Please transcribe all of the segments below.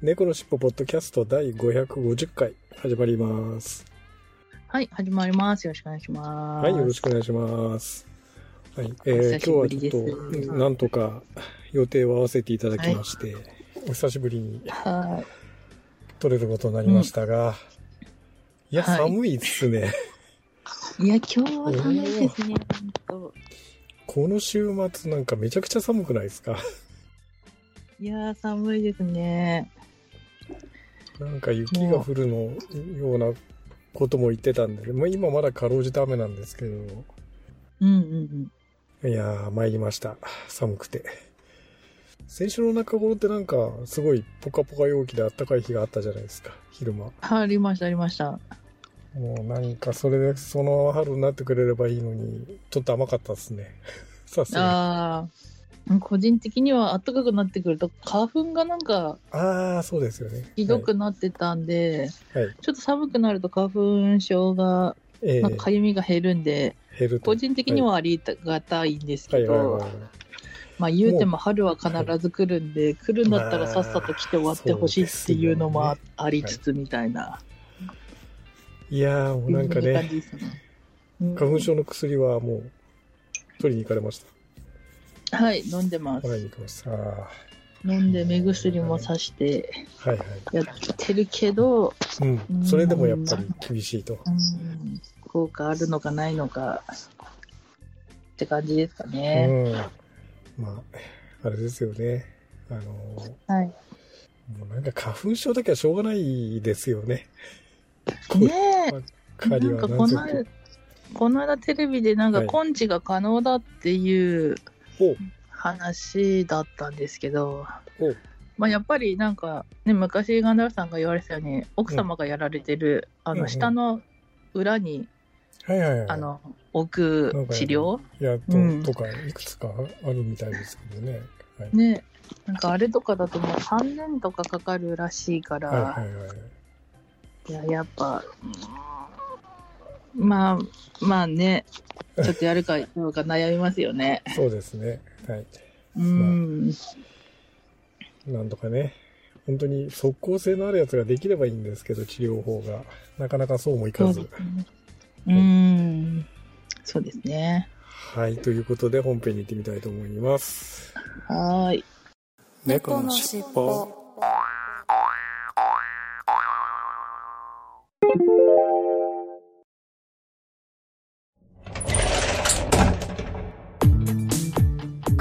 猫のしっぽポッドキャスト第550回始まります。はい、始まります。よろしくお願いします。はい、よろしくお願いします。はい、えおー、今日はちょっと、なんとか予定を合わせていただきまして、お久しぶりには撮れることになりましたが、いや、はい寒いっすね。い。いや、今日は寒いですね。本この週末なんかめちゃくちゃ寒くないですか？当いや、寒いですね。なんか雪が降るのようなことも言ってたんで、まあ、今まだかろうじて雨なんですけど、うんうんうん。いやー、参りました。寒くて。先週の中頃ってなんか、すごいポカポカ陽気で暖かい日があったじゃないですか、昼間。ありました、ありました。もうなんか、それで、その春になってくれればいいのに、ちょっと甘かったですね。さすがに。ああ。個人的には暖かくなってくると、花粉がなんかああ、そうですよね。ひどくなってたんで、はい。はい。ちょっと寒くなると花粉症が、かかゆみが減るんで、減ると。個人的にはありがたいんですけど、はいはいはいはい。まあ言うても春は必ず来るんで、来るんだったらさっさと来て終わってほしいっていうのもあありつつみたいな。いやー、もうなんかね、花粉症の薬はもう、取りに行かれましはい、飲んでます。に行きました。あ飲んで目薬もさして。やってるけど、うん。それでもやっぱり厳しいと。うん、効果あるのかないのかって感じですかうね。ん。まあ、あれですよね。あのー、はい。もうなんか花粉症だけはしょうがないですよね。ねえ、なんかこのこの間テレビでなんかはい根治が可能だっていうお話だったんですけど、おまあ、やっぱりなんか、ね、昔ガンダルフさんが言われてたように奥様がやられてる、あの下の裏に、はいはいはい。あの置く治療いや、と,、うんとか、いくつかあるみたいですけどね。はい。ねなんかあれとかだともう3年とかかかるらしいから、はいはいはい。いややっぱ、うんまあまあね ちょっとやるかどうか悩みますよねそうですね。はい。うん、なんとかね、本当に即効性のあるやつができればいいんですけど、治療法が。なかなかそうもいかずそうんそうですねはい。ということで、本編に行ってみたいと思います。はーい猫のしっぽ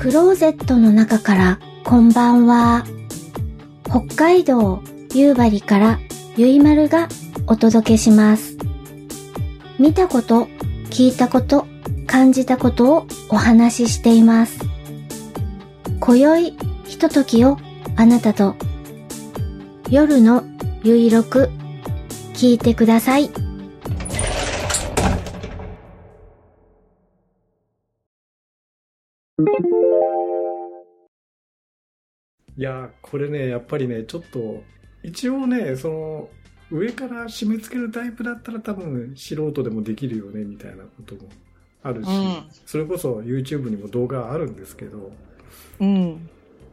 クローゼットの中からこんばんは。北海道夕張からゆいまるがお届けします。見たこと、聞いたこと、感じたことをお話ししています。今宵ひとときをあなたと夜のゆいろく聞いてください。いやー、これね、やっぱりね、ちょっと、一応ね、その、上から締め付けるタイプだったら多分素人でもできるよね、みたいなこともあるし、うん。それこそ YouTube にも動画あるんですけど、うん。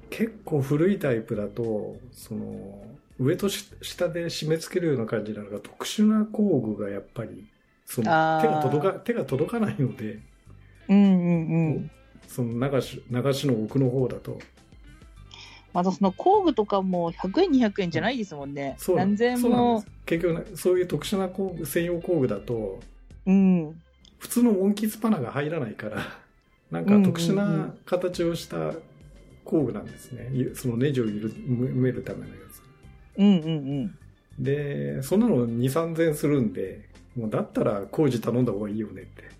結構古いタイプだと、その、上とし下で締め付けるような感じなのが特殊な工具がやっぱり、その手が届か、手が届かないので、うんうんうんその流し、流しの奥の方だと、またその工具とかも100円200円じゃないですもんね。そう何千そうなんも結局ねそういう特殊な工具専用工具だとうん。普通のモンキースパナが入らないから なんか特殊な形をした工具なんですね、ゆそのネジをゆる埋めるためのやうんうんうん。つでそんなの2 3千円するんでもうだったら工事頼んだ方がいいよねって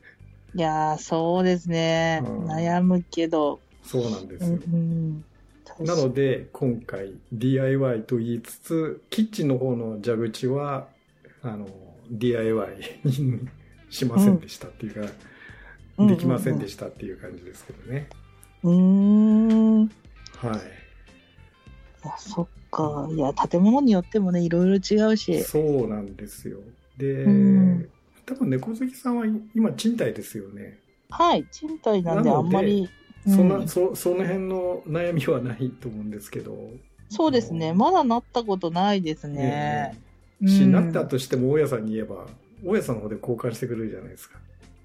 いやーそうですね、うん悩むけど、そうなんですうんよ、うん、なので、今回 DIY と言いつつ、キッチンの方の蛇口は、あの、DIY にしませんでしたっていうか、うんできませんでしたっていう感じですけどね。うーん。いはい。や、そっか。いや、建物によってもね、いろいろ違うし。そうなんですよ。で、うん多分猫好きさんは今賃貸ですよね。はい、賃貸なんであんまり。そんな、うんそその辺の悩みはないと思うんですけど。そうですね。まだなったことないですね。ええし、うんなったとしても大家さんに言えば、大家さんの方で交換してくれるじゃないですか。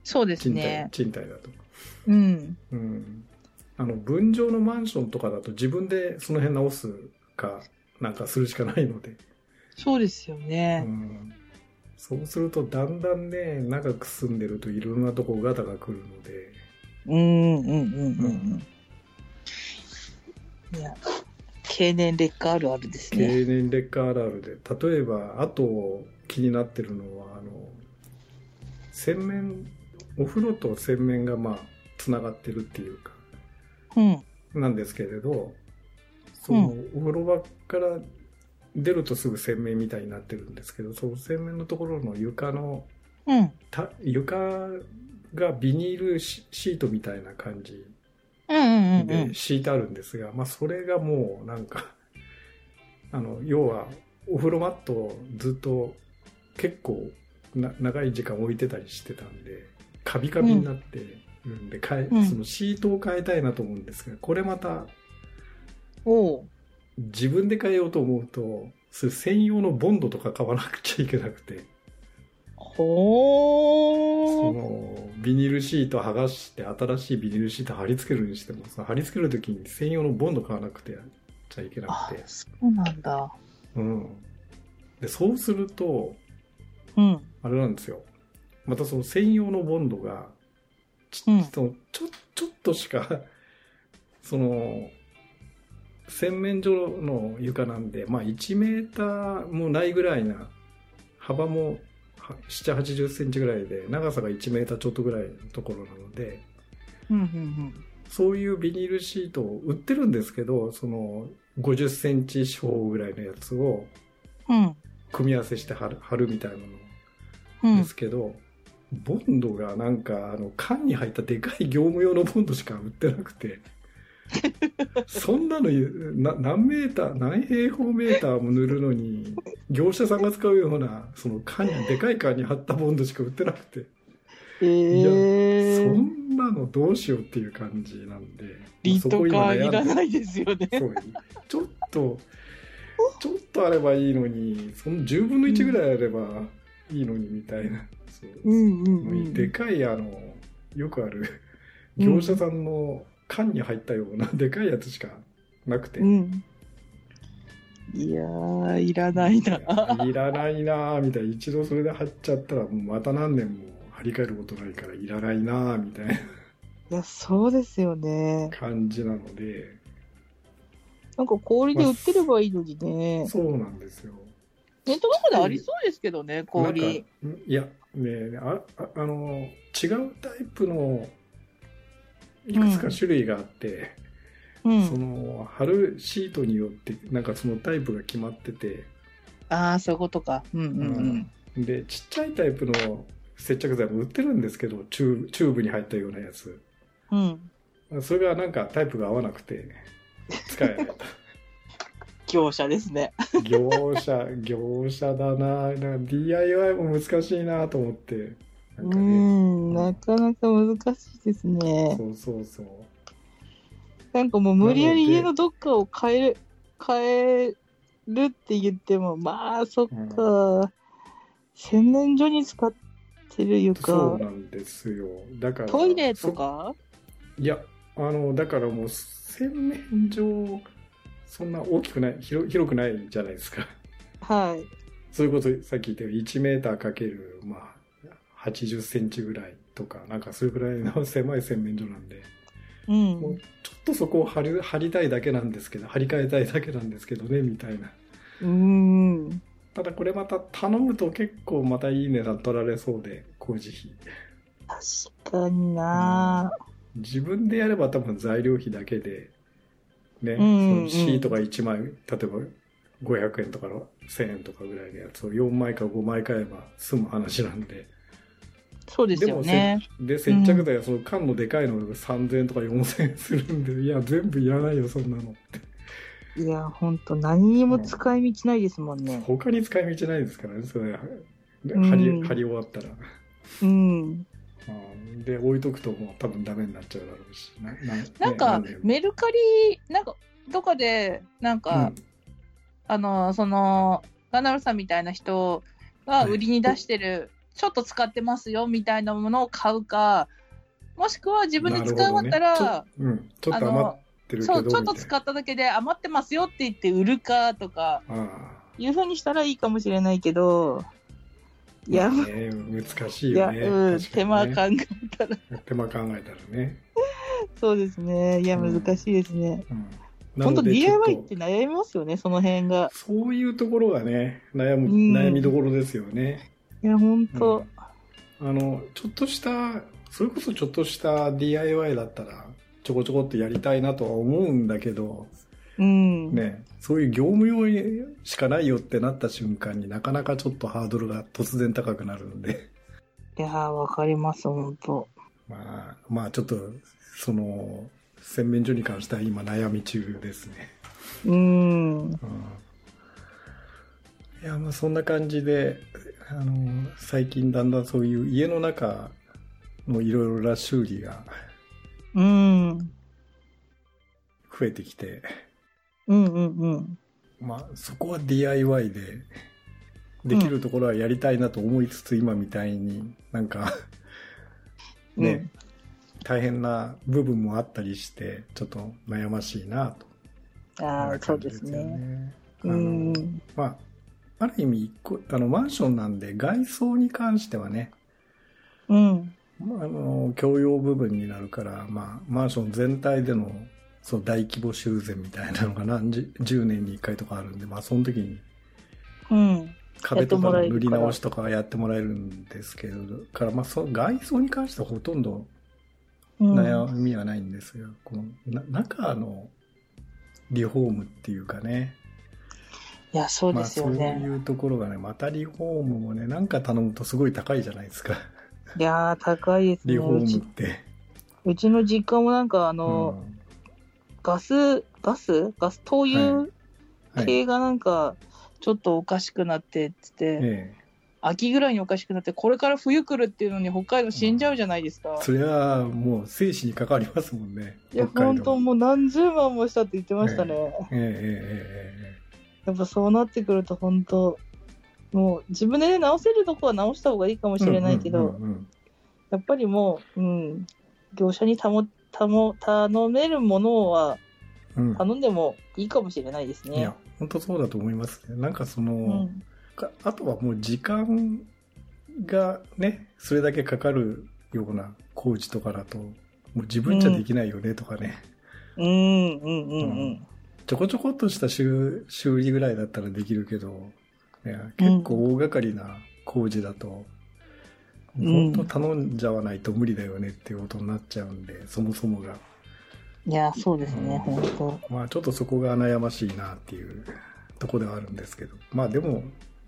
そうですね。賃貸だと。うん。うん。あの、分譲のマンションとかだと自分でその辺直すか、なんかするしかないので。そうですようね。ん。そうすると、だんだんね、長く住んでるといろんなとこガタが来るので、うん、うん、うん、うん。いや、経年劣化あるあるですね。経年劣化あるあるで、例えば、あと気になってるのは、あの、洗面、お風呂と洗面がまあ、つながってるっていうか、うん。なんですけれど、その、お風呂場から出るとすぐ洗面みたいになってるんですけど、その洗面のところの床の、うん。た床がビニールシシートみたいな感じでん。敷いてあるんですが、まあそれがもうなんか、あの、要はお風呂マットをずっと結構な長い時間置いてたりしてたんで、カビカビになってるんで、うんそのシートを変えたいなと思うんですが、これまた自分で変えようと思うと、それ専用のボンドとか買わなくちゃいけなくて、そほー。のビニールシート剥がして新しいビニールシート貼り付けるにしてもその貼り付けるときに専用のボンド買わなくてちゃいけなあくて、そうなんだ。うん、でそうするとうん。あれなんですよまたその専用のボンドがち,、うんそのちょちょっとしかその洗面所の床なんで、まあ、1メーターもないぐらいな幅も7 8 0センチぐらいで長さが1メーターちょっとぐらいのところなのでうん、うん、そういうビニールシートを売ってるんですけどその50センチ四方ぐらいのやつをうん。うん。組み合わせして貼る貼るみたいなのうんですけど、ボンドがなんかあの缶に入ったでかい業務用のボンドしか売ってなくてそんなのな何メーター何平方メーターも塗るのに業者さんが使うようなその缶にでかい缶に貼ったボンドしか売ってなくて、えいやー。そんなのどうしようっていう感じなんでリットカーいらいないですよね。ちょっとちょっとあればいいのにその10分の1ぐらいあればいいのにみたいな、そううん、うん、うん。でかいあのよくある業者さんの缶に入ったようなでかいやつしかなくて、うん。いやー、いらないな。いらないなぁみたいな一度それで貼っちゃったらもうまた何年も張り替えることないからいらないなぁみたいな いや、そうですよね。感じなのでなんか氷で売ってればいいのにね。そうなんですよネットとかでありそうですけどね、氷。いやねあああの違うタイプのいくつか種類があって、うん。その貼るシートによってなんかそのタイプが決まっててああ、そういうことか。うんうんうん。でちっちゃいタイプの接着剤も売ってるんですけどチューブに入ったようなやつうん。それがなんかタイプが合わなくて使えない 業者ですね。業者業者だななんか DIY も難しいなと思ってなうんかねん、なかなか難しいですね。そうそうそうなんかもう無理やり家のどっかを変える、変えるって言っても、まあ、そっか。洗面所に使ってるそう床。なんですよだからトイレとか？そいやあのだからもう洗面所そんな大きくない広広くないじゃないですかはい。それこそさっき言ったように1メーターかけるまあ80センチぐらいとかなんかそれぐらいの狭い洗面所なんでうん。もうちょっとそこを張り張りたいだけなんですけど張り替えたいだけなんですけどねみたいなうん。ただこれまた頼むと結構またいい値段取られそうで工事費確かにな、自分でやれば多分材料費だけでね、うんそのシートが1枚、例えば500円とか1000円とかぐらいのやつを4枚か5枚買えば済む話なんで。そうですよね。で、接着剤はその缶のでかいのが3000円とか4000円するんで、いや、全部いらないよ、そんなのって。いや、ほんと何にも使い道ないですもんね。他に使い道ないですからね、それ。でうん貼り、貼り終わったら。うん。うんで、置いとくともう多分ダメになっちゃうだろうし。なななんか、ねメルカリ、なんか、どこで、なんか、うんあの、その、ガンダムさんみたいな人が売りに出してる、ちょっと使ってますよみたいなものを買うか、もしくは自分で使い終わったら、ちょ,、うん、ちょっあと余っの、てるけどそう、ちょっと使っただけで余ってますよって言って売るかとか、いうふうにしたらいいかもしれないけど、いや、あね、難しいよね。うん、手間考えたら、手間考えたらね。そうですね。いや、うん難しいですね。うん本当なのでちょっ DIY とって悩みますよね、その辺が。そういうところがね、悩む、うん悩みどころですよね。いや、本当、あの、ちょっとした、それこそちょっとした DIY だったら、ちょこちょこっとやりたいなとは思うんだけど、うん。ね、そういう業務用しかないよってなった瞬間になかなかちょっとハードルが突然高くなるんで、いやー、わかります、本当。まあ、まあちょっと、その、洗面所に関しては今悩み中ですね。うん。うんいや、まあそんな感じで、あの、最近だんだんそういう家の中のいろいろな修理がうん。増えてきて、うんうんうん。まあそこは DIY で、できるところはやりたいなと思いつつ、今みたいになんか、ね、大変な部分もあったりして、ちょっと悩ましいなと。うん。ああ、そうですね。ね。あうのん。まあ、ある意味あの、マンションなんで外装に関してはね、うん。まあ、あの、共用部分になるから、まあ、マンション全体での、その大規模修繕みたいなのが何十、10年に1回とかあるんで、まあ、その時にうん。壁とかの塗り直しとかやってもらえるんですけど、から、まあ、その外装に関してはほとんどうん。悩みはないんですが、この、な中のリフォームっていうかね、いや、そうまあ、ですよそうね。いうところがね、またリフォームもね、なんか頼むとすごい高いじゃないですか。いやー、高いですね。リフォームっうちて。うちの実家もなんか、あうの、んガス、ガス？ガス灯油はい。系がなんか、ちょっとおかしくなってっつって、え秋ぐらいにおかしくなって、これから冬来るっていうのに北海道死んじゃうじゃないですかえ。。それはもう生死に関わりますもんね。いや、本当もう何十万もしたって言ってましたね。えええええやっぱそうなってくると本当、もう自分でね直せるとこは直した方がいいかもえしれないけど、うんうんうんやっぱりもう、うん、業者にたもたも頼めるものはうん頼んでもいいかもしれないですねいや。、本当そうだと思いますね。なんかその、うん、かあとはもう時間がね、それだけかかるような工事とかだと、もう自分じゃできないよねとかね。うん、うん、うん、うん。ちょこちょこっとした修修理ぐらいだったらできるけど、ね、結構大掛かりな工事だと、うん本当頼んじゃわないと無理だよねっていうことになっちゃうんで、そもそもが。いや、そうですね、うん本当。まあちょっとそこが悩ましいなっていうとこではあるんですけど。まあでも、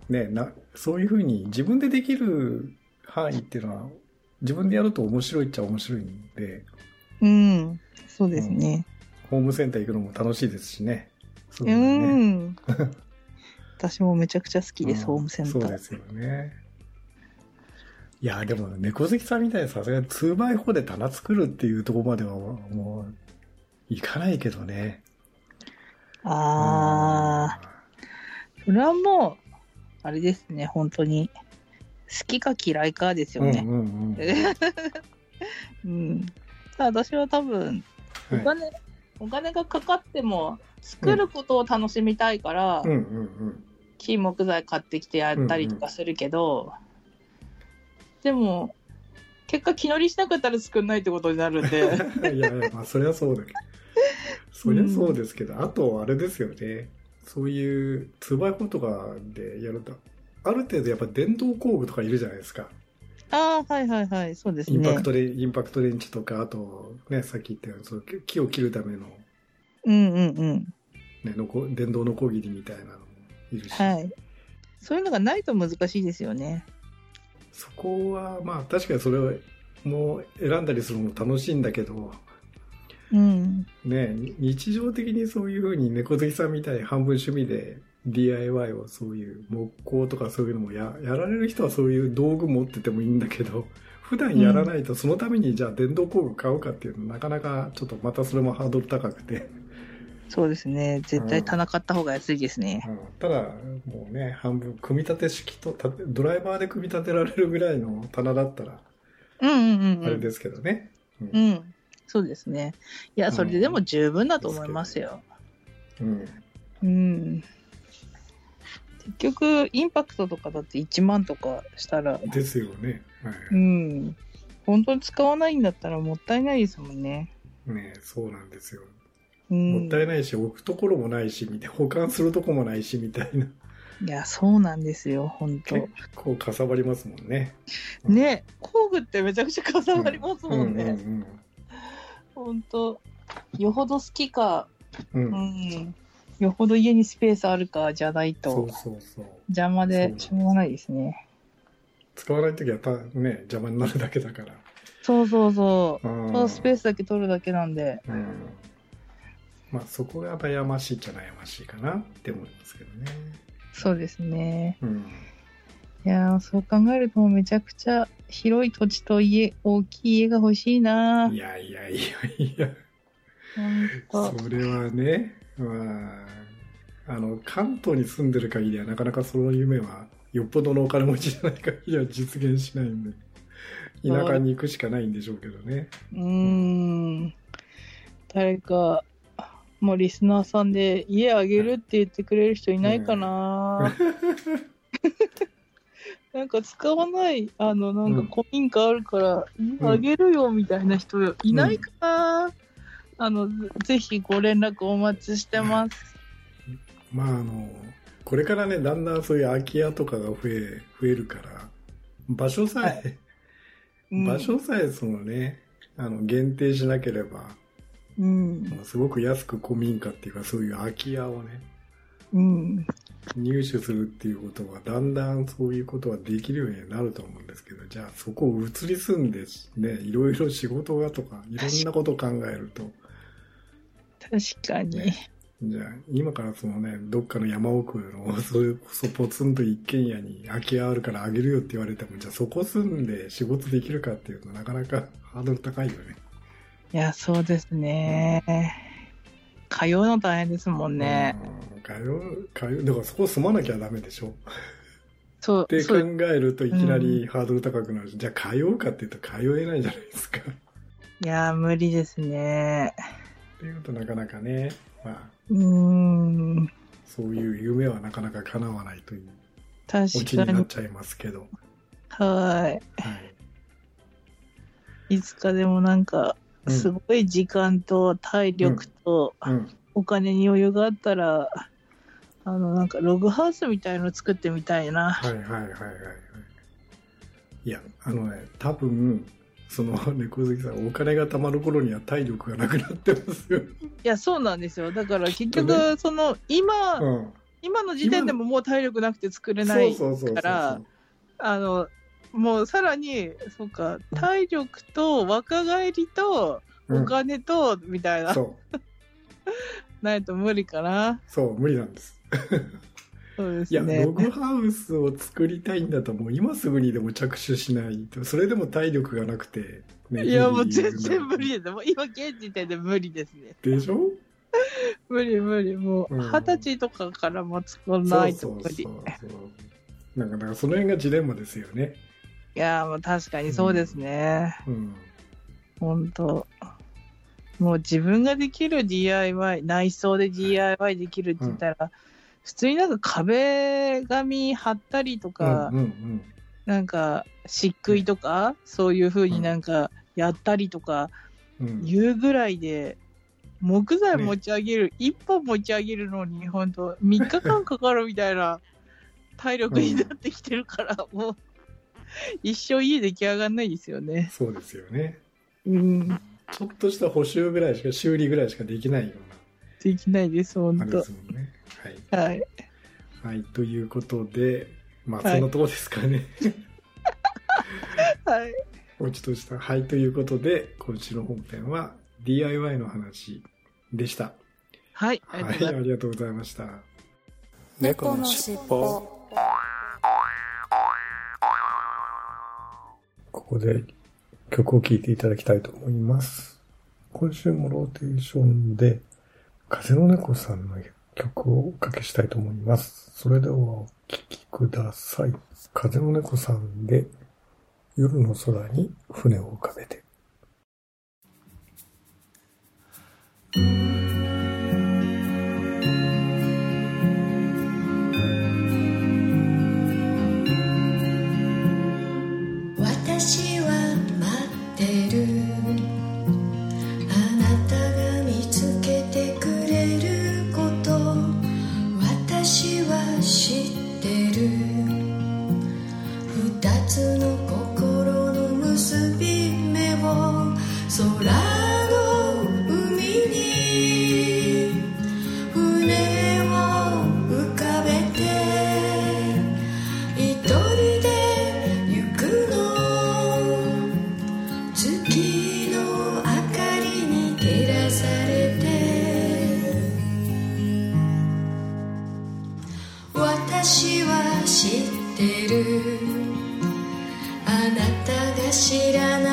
ね、な、そういうふうに自分でできる範囲っていうのは、自分でやると面白いっちゃ面白いんで、うん、そうですね。ホームセンター行くのも楽しいですしね。そうういうん。私もめちゃくちゃ好きです、うんホームセンター。そうですよね。いや、でも猫好きさんみたいにさすがに 2x4 で棚作るっていうところまではもう、いかないけどね。ああ、それはもう、あれですね、本当に。好きか嫌いかですよね。うんうんうん。うん。ただ私は多分、おはい金、お金がかかっても、作ることを楽しみたいから、うんうんうん。木木材買ってきてやったりとかするけど、でも、結果気乗りしなかったら作んないってことになるんで、いやいや、まあ、そりゃそうだけど。そりゃそうですけど、あと、あれですよね。そういう 2x4 とかでやると、ある程度やっぱ電動工具とかいるじゃないですか。ああ、はいはいはい、そうですね。インパクトで、インパクト電池とか、あと、ね、さっき言ったように、その木を切るためのうんうんうん。ね、のこ電動のこぎりみたいなのもいるし、はい。そういうのがないと難しいですよね。そこはまあ確かにそれをもう選んだりするのも楽しいんだけど、うん。ね、日常的にそういうふうに猫好きさんみたいに半分趣味で DIY をそういう木工とかそういうのもややられる人はそういう道具持っててもいいんだけど普段やらないとそのためにじゃあ電動工具買うかっていうのなかなかちょっとまたそれもハードル高くて、そうですね。絶対棚買った方が安いですね。うんただもうね半分組み立て式とたドライバーで組み立てられるぐらいの棚だったらうんうんうんうん。あれですけどね、うんうん。そうですね。いや、それででも十分だと思いますよ。うんうん。結局、インパクトとかだって1万とかしたら、ですよね、はういん。本当に使わないんだったらもったいないですもんね。ね、そうなんですようん。もったいないし、置くところもないし、みたいな保管するとこもないし、みたいな。いや、そうなんですよ、本当結構かさばりますもんね。ね、工具ってめちゃくちゃかさばりますもんうんね。本当よほど好きか、うんう。うんん。よほど家にスペースあるかじゃないとそうそうそう。邪魔でしょうがないですね。使わないときはた、ね、邪魔になるだけだから。そうそうそう。うんただスペースだけ取るだけなんで。うん。まあ、そこが悩ましいっちゃ悩ましいかなって思いますけどね。そうですね。うん。いやーそう考えるとめちゃくちゃ広い土地と家、大きい家が欲しいないやいやいやいや。それはね、まあ、あの、関東に住んでる限りはなかなかその夢は、よっぽどのお金持ちじゃない限りは実現しないんで、田舎に行くしかないんでしょうけどね。うーん。誰か、もうリスナーさんで家あげるって言ってくれる人いないかな、なんか使わない、あの、なんか古民家あるから、家あげるよみたいな人いないかな、あの、ぜぜひご連絡お待ちしてます。まあ、あの、これからね、だんだんそういう空き家とかが増え、増えるから、場所さえ、うん場所さえそのね、あの、限定しなければ、うん。すごく安く古民家っていうか、そういう空き家をね、うん。入手するっていうことはだんだんそういうことはできるようになると思うんですけどじゃあそこを移り住んでねいろいろ仕事がとかいろんなことを考えると確かに。ねじゃあ今からそのねどっかの山奥の それこそポツンと一軒家に空き家あるからあげるよって言われてもじゃあそこ住んで仕事できるかっていうとなかなかハードル高いよね。いや、そうですね。通うの大変ですもんね。うん。通う、通う、だからそこ住まなきゃダメでしょ。そうっ、て考。えるといきなりハードル高くなるし、じゃあ通うかって言うと通えないじゃないですか。いや、無理ですね。っていうとなかなかね、まあ、うーん。そういう夢はなかなか叶わないという確かに。になっちゃいますけど。ははい。い。いつかでもなんか、うんすごい時間と体力とうん。お金に余裕があったら、あの、なんかログハウスみたいの作ってみたいな。はいはいはいはいはい。いや、あのね、多分、その猫好きさん、お金が貯まる頃には体力がなくなってますよ。いや、そうなんですよ。だから結ね局、その、今、うん。今の時点でももう体力なくて作れない。からあの、もうさらに、そうか、体力と若返りとうんお金と、みたいな。ないと無理かな。そう、無理なんです。そうでいや、すねロ。グハウスを作りたいんだと、もう今すぐにでも着手しないと、それでも体力がなくて、ねいや、もう全然無理です。もう今現時点で無理ですね。でしょ？無理無理。もううん二十歳とかからも作らないと無理。なんか、なんかその辺がジレンマですよね。いや、もう確かにそうですね。うん。本当もう自分ができる DIY、内装で DIY できるって言ったら、普通になんか壁紙貼ったりとか、うんうんなんか漆喰とか、そういう風になんかやったりとかうん。うぐらいで、木材持ち上げる、一本持ち上げるのに、本当3日間かかるみたいな 体力になってきてるから、もう、一生家出来上がんないですよね。そうですよね。うん。ちょっとした補修ぐらいしか、修理ぐらいしかできないよできないです、あ本当れですもんね。はい。はい。はい、ということで、まあ、はいそのとこですかね。はい。落ちとした。はい、ということで、今週の本編は DIY の話でした。はい。あはい、りがとうございます。ありがとうございました。猫のしっぽここで曲を聴いていただきたいと思います。今週もローテーションで、風の猫さんの曲をおかけしたいと思います。それではお聴きください。風の猫さんで、夜の空に船を浮かべて。知らない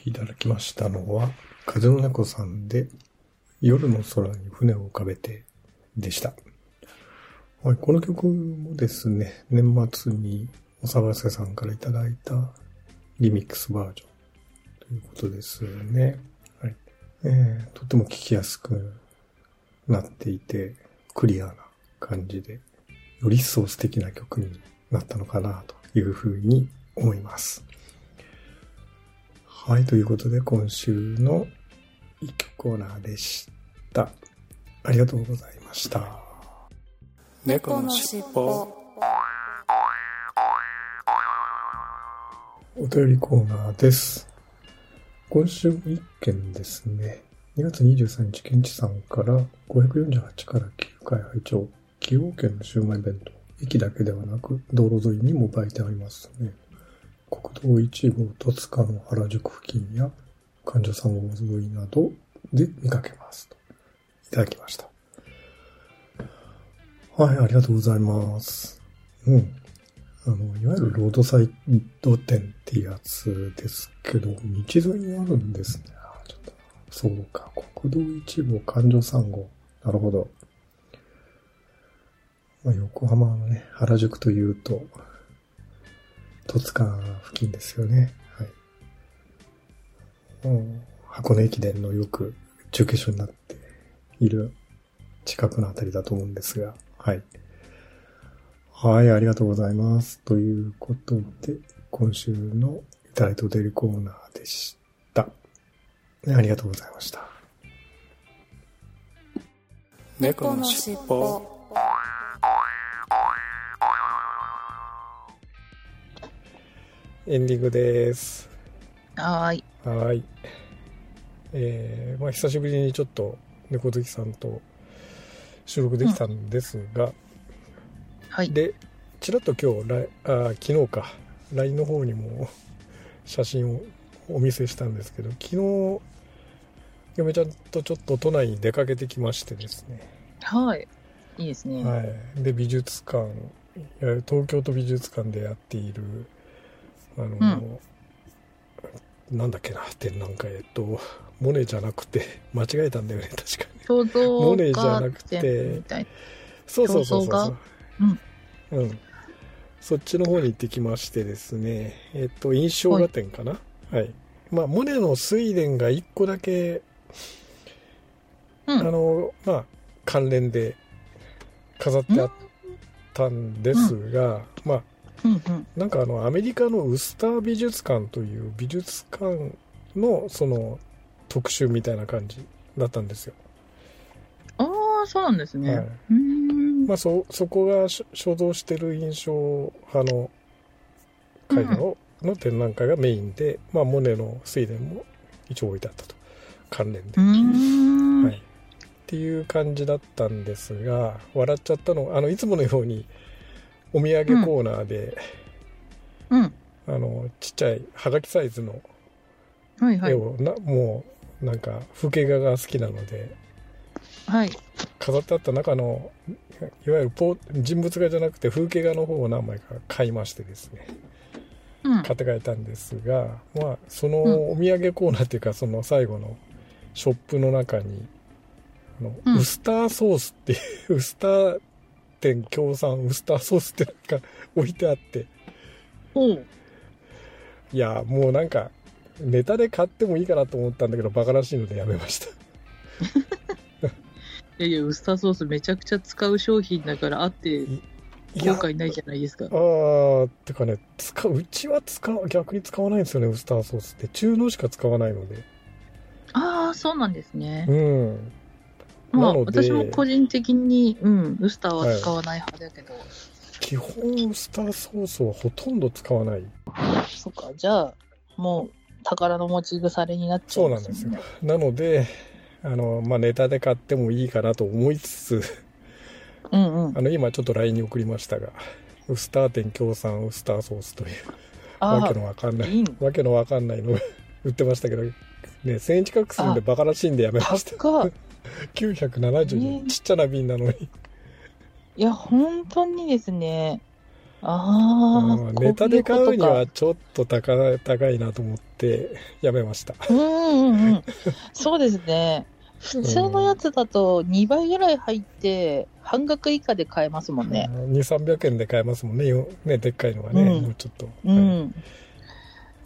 きいただきましたのは、風の猫さんで、夜の空に船を浮かべてでした。はい、この曲もですね、年末にお騒せさんからいただいたリミックスバージョンということですね。はい。えー、とても聴きやすくなっていて、クリアな感じで、より一層素敵な曲になったのかなというふうに思います。はい、ということで今週の一曲コーナーでした。ありがとうございました。猫のしっぽお便りコーナーです。今週も一件ですね。2月23日、ケンチさんから548から9回拝聴崎陽軒のシウマイ弁当。駅だけではなく、道路沿いにも売いてありますね。国道1号戸塚の原宿付近や患者さんを沿いなどで見かけますと。いただきました。はい、ありがとうございます。うん。あの、いわゆるロードサイド店ってやつですけど、道沿いにあるんですね。ちょっと、そうか。国道1号、環状3号。なるほど。まあ、横浜のね、原宿というと、戸塚付近ですよね。はい。箱根駅伝のよく中継所になっている近くのあたりだと思うんですが、はい。はい、ありがとうございます。ということで、今週のいただいたお便りコーナーでした。ありがとうございました。猫のしっぽエンディングです。はーい。はーい。えー、まあ久しぶりにちょっと猫好きさんと収録できたんですが、はい。で、ちらっと今日ライあ、昨日か、LINE の方にも写真をお見せしたんですけど、昨日、嫁ちゃんとちょっと都内に出かけてきましてですね。はい。いいですね。はい。で、美術館、東京都美術館でやっている、あの、なんだっけな、展覧会、えっと、モネじゃなくて、間違えたんだよね、確かに。共同モネじゃなくて。そうそうそうそう競争そう。うん。そっちの方に行ってきましてですね、えっと、印象画展かな。はい。まあ、モネの睡蓮が一個だけ、うんあの、まあ、関連で飾ってあったんですが、まあ、うんうん。なんかあの、アメリカのウスター美術館という美術館のその特集みたいな感じだったんですよ。ああ、そうなんですね。はい。まあ、そそこが所所蔵してる印象派の絵画を、の展覧会がメインで、まあ、モネの睡蓮も一応置いてあったと関連で。はい、っていう感じだったんですが笑っちゃったのあのいつものようにお土産コーナーで、うん。あのちっちゃいはがきサイズのはいはい。絵をな、もうなんか風景画が好きなのではい。飾ってあった中のいわゆるポー人物画じゃなくて風景画の方を何枚か買いましてですねうん。買って帰ったんですが、まあ、そのお土産コーナーっていうかその最後のショップの中にあの、うんウスターソースっていうウスター店協賛ウスターソースってなんか置いてあっておう。いやもうなんかネタで買ってもいいかなと思ったんだけどバカらしいのでやめました いやいや、ウスターソースめちゃくちゃ使う商品だからあって後悔ないじゃないですか。あーてかね使ううちは使う逆に使わないんですよねウスターソースって中濃しか使わないのでああ、そうなんですね。うんまあ、私も個人的に、うん、ウスターは使わない派だけど、基本ウスターソースはほとんど使わない。そっか、じゃあ、もう、宝の持ち腐れになっちゃそうなんですよ。なので、あの、まあ、ネタで買ってもいいかなと思いつつ、うんうん。あの、今ちょっと LINE に送りましたが、ウスター店協賛ウスターソースという、あわけのわかんないわけのわかんないのが売ってましたけど、ね、1000円近くするんでバカらしいんでやめました。高っ970円、ねちっちゃな瓶なのに。いや、本当にですね。ああ、うんネタで買うにこはちょっと高高いなと思ってやめました。うんうんうん。そうですね。普通のやつだと2倍ぐらい入って、半額以下で買えますもんね。2、300円で買えますもんね、よねでっかいのがね、うんもうちょっと。うはいん。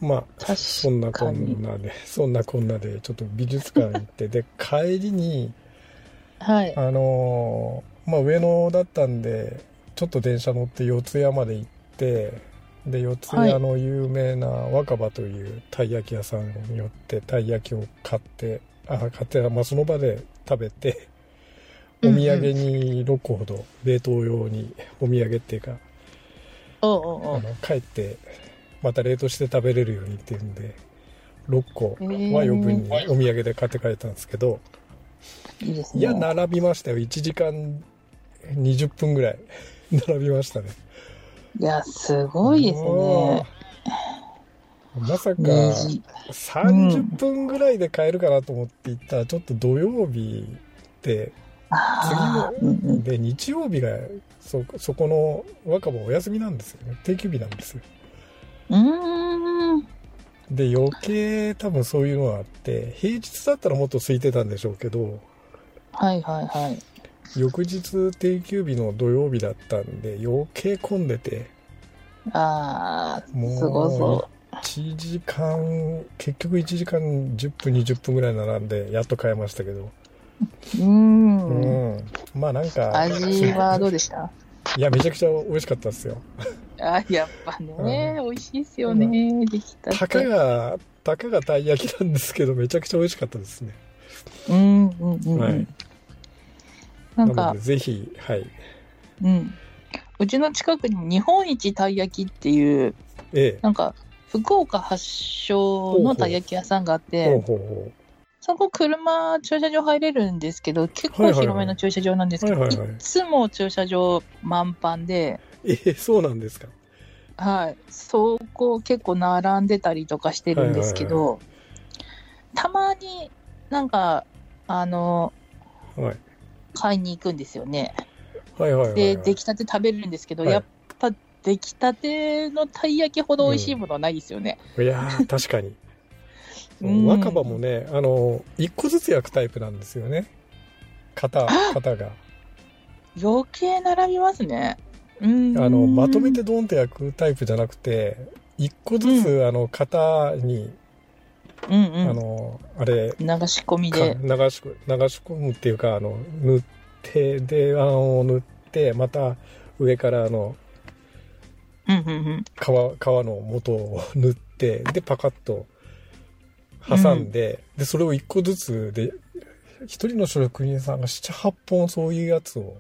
まあ、そんなこんなで、そんなこんなで、ちょっと美術館行って、で、帰りに、はい。あのーまあ、上野だったんで、ちょっと電車乗って四谷まで行って、で、四谷の有名な若葉というたい焼き屋さんに寄って、たい焼きを買って、あ、買って、まあ、その場で食べて、お土産に6個ほど冷凍用にお土産っていうか、うおう。あの帰ってまた冷凍して食べれるようにっていうんで6個は余分にお土産で買って帰ったんですけどいいですね。いや並びましたよ1時間20分ぐらい 並びましたねいや、すごいですね。まさか虹。30分ぐらいで買えるかなと思って行ったらちょっと土曜日でああ、うんうん。で日曜日がそそこの若葉お休みなんですよね定休日なんですようーん。で余計多分そういうのがあって平日だったらもっと空いてたんでしょうけどはいはいはい。翌日定休日の土曜日だったんで余計混んでてああ、もうすごそ1時間結局1時間10分20分ぐらい並んでやっと買えましたけどう。うー。うんんまあなんか味はどうでした？いやめちゃくちゃ美味しかったですよあやっぱね、美味しいっすよね。できたて。たかがたかがたい焼きなんですけどめちゃくちゃ美味しかったですねうんうんうんうん。はいなんかぜひはいうん。うちの近くに日本一たい焼きっていう、ええなんか、福岡発祥のたい焼き屋さんがあって、そこ車駐車場入れるんですけど、結構広めの駐車場なんですけど、いつも駐車場満帆で、う。えーそうなんですか？はい、そこ結構並んでたりとかしてるんですけど、たまになんか、あの、はい。買いに行くんですよね。はいはいはい、はい。で、出来たて食べるんですけど、はいやっぱ出来たてのたい焼きほど美味しいものはないですよね。いやー確かに。うん若葉もね、あの、一個ずつ焼くタイプなんですよね。型、型が。余計並びますね。うん。あの、まとめてドンと焼くタイプじゃなくて、一個ずつ、あの、型に、うんうん。あの、あれ、流し込みかで。流し込流し込むっていうか、あの、塗って、で、あんを塗って、また上からあの、うんうんうん。皮、皮の元を 塗って、で、パカッと挟んで、で、それを一個ずつで、一人の職人さんが七八本そういうやつを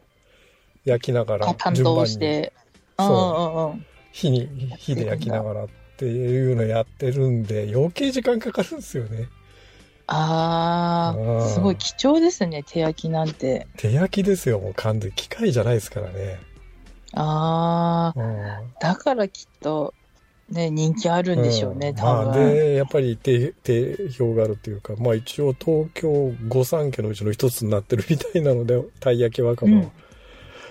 焼きながらあ、担当して。うんそううんうん。火に、火で焼きながらっていうのやってるんで、余計時間かかるんですよね。あうんあ、すごい貴重ですね、手焼きなんて。手焼きですよ、もう完全に機械じゃないですからね。ああ、うんだからきっと、ね、人気あるんでしょうね、ん多まあ、分。で、やっぱり定定評があるというか、まあ一応東京御三家のうちの一つになってるみたいなので、たい焼き若葉は。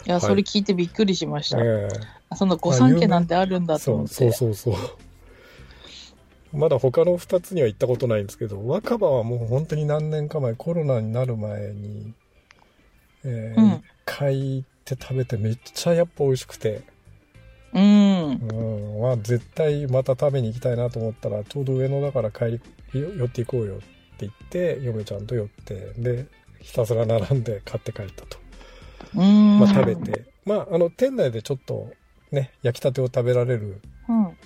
いや、それ聞いてびっくりしました。えその御三家なんてあるんだと思って。そうそうそうそう。まだ他の二つには行ったことないんですけど、若葉はもう本当に何年か前、コロナになる前に、えーうん一回行って食べてめっちゃやっぱ美味しくて、うん。うん、まあ絶対また食べに行きたいなと思ったら、ちょうど上野だから帰り、よ寄っていこうよって言って、嫁ちゃんと寄って、で、ひたすら並んで買って帰ったと。うん。まあ食べて、まああの店内でちょっとね、焼きたてを食べられるうん。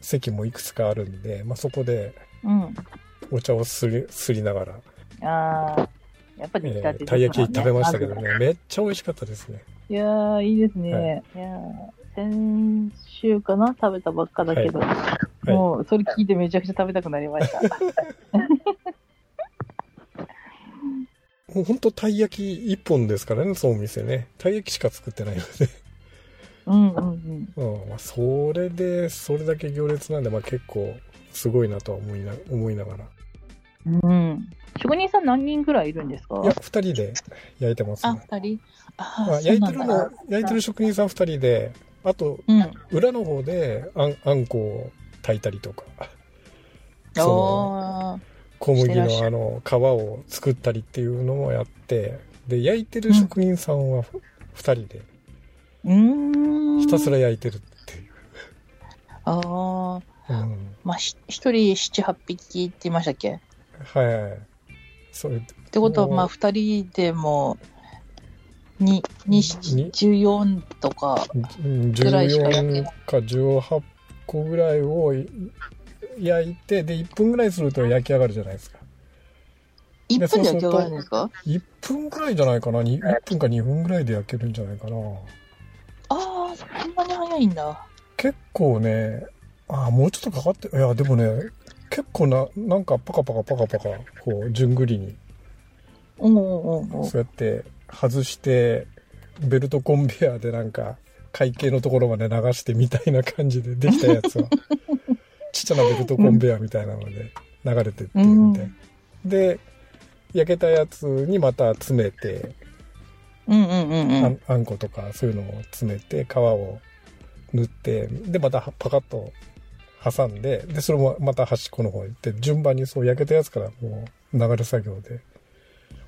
席もいくつかあるんで、まあそこでうん。お茶をすり、すりながら、ああ、やっぱえ出来たてーたい焼き食べましたけどね。ね、めっちゃ美味しかったですね。いやー、いいですね。はいい、やー先週かな？食べたばっかだけど、いもうそれ聞いてめちゃくちゃ食べたくなりました。もうほんとたい焼き一本ですからね、そのお店ね。たい焼きしか作ってないので。うんうんうん。うん、まあ、それで、それだけ行列なんで、まあ結構すごいなとは思いな、思いながら。うん。職人さん何人ぐらいいるんですか？いや、二人で焼いてますあ、ね。二人？あまあ、ー、焼いてるの焼いてる職人さん二人で、あと、うん。裏の方であん、あんこを炊いたりとか、その、おー小麦のあの、皮を作ったりっていうのもやって、で、焼いてる職人さんは二人で、うーん。ひたすら焼いてるっていう。ああ、うん。まあ、ひ一人七八匹って言いましたっけ？はいはい。それ、ってことは、まあ、二人でも、に、に、に十四とか、うんぐらいしか焼け14ないか18個ぐらいを焼いて、で、1分ぐらいすると焼き上がるじゃないですか。一分で焼き上がるんですか？1分ぐらいじゃないかな？に1分か2分ぐらいで焼けるんじゃないかな。ああ、そんなに早いんだ。結構ね、ああ、もうちょっとかかって、いや、でもね、結構な、なんかパカパカパカパカ、こう、順繰りに、おうおうおうそうやって外して、ベルトコンベヤーでなんか、会計のところまで流してみたいな感じでできたやつは、ちっちゃなベルトコンベヤーみたいなので流れてってみたい。で、焼けたやつにまた詰めて、うんうんうんうん。あんことかそういうのを詰めて、皮を塗って、で、またパカッと挟んで、で、それもまた端っこの方に行って、順番にそう焼けたやつからもう流れ作業で、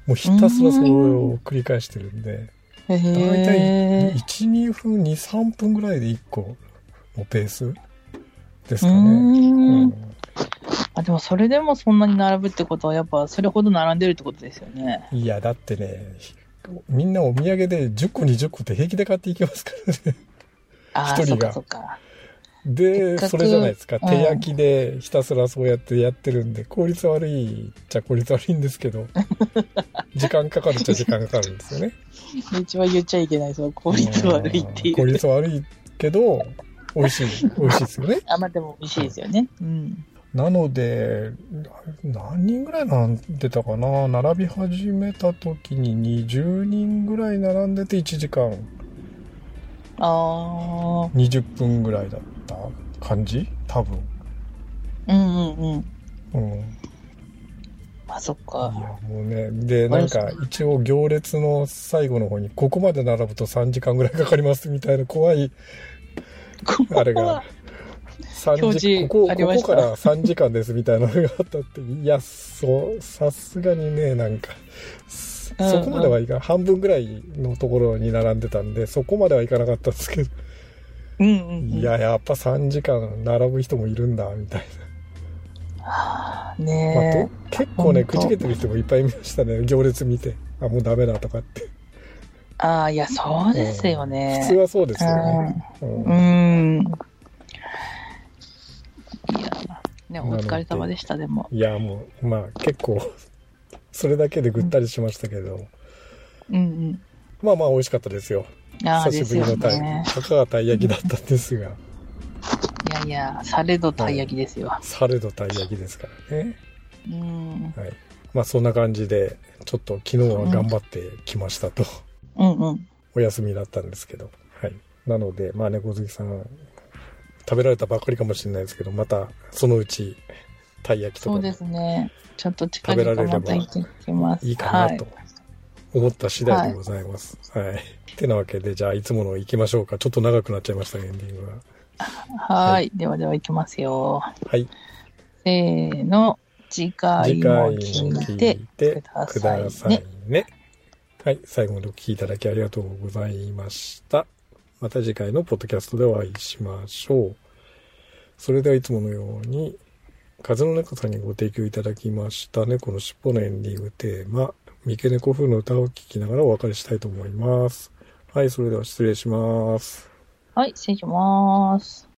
もうひたすらそれを繰り返してるんで、へだいたいえ。1、2分、2、3分ぐらいで1個のペースですうかね。ー。うんあ、でもそれでもそんなに並ぶってことは、やっぱそれほど並んでるってことですよね。いや、だってね、みんなお土産で10個、20個って平気で買っていきますからね。ああ、そっ一人がかそっか。で、それじゃないですか。うん手焼きでひたすらそうやってやってるんで、効率悪いっちゃ効率悪いんですけど、時間かかるっちゃ時間かかるんですよね。一番言っちゃいけない、その効率悪いっていう。ん効率悪いけど、美味しい、美味しいですよね。あ、まあでも美味しいですよね。うん。なので、何人ぐらい並んでたかな？並び始めた時に20人ぐらい並んでて1時間ああ。20分ぐらいだった感じ？多分。うんうんうん。うん。まあそっいか。や、もうね。で、なんか一応行列の最後の方に、ここまで並ぶと3時間ぐらいかかりますみたいな怖い、あれが、3表時、示ここ、ここから3時間ですみたいなのがあったって、いや、そう、さすがにね、なんか、そこまではいかん、半分ぐらいのところに並んでたんで、そこまではいかなかったんですけど、うん。いや、やっぱ3時間並ぶ人もいるんだ、みたいな。まあねと結構ね、くじけてる人もいっぱいいましたね、行列見て。あ、もうダメだとかって。え。ああ、いや、そうですよね。普通はそうですよね。うんうん。いや、ね、お疲れ様でした、でも。いや、もう、まあ結構、それだけでぐったりしましたけど、うんまあまあ美味しかったですよ。久しぶりのたいね。たかがたい焼きだったんですが、いやいや、されどたい焼きですよ。されどたい焼きですからね。うん。はい。まあそんな感じで、ちょっと昨日は頑張ってきましたと、うんうん。お休みだったんですけど、はい。なので、まあ猫好きさん、食べられたばっかりかもしれないですけど、またそのうち、たい焼きとかもそうですね。ちょっと近食べられれば々また行ってきます。いいかなと思った次第でございます。はい。てなわけで、じゃあいつもの行きましょうか。ちょっと長くなっちゃいましたね、エンディングが。はい。はい。ではでは行きますよ。はい。せーの。次回もも聞聞いいててくださいね。ね。はい。最後までお聞きいただきありがとうございました。また次回のポッドキャストでお会いしましょう。それではいつものように、風の猫さんにご提供いただきました猫の尻尾のエンディングテーマ、三毛猫風の歌を聴きながらお別れしたいと思います。はい、それでは失礼します。はい、失礼します。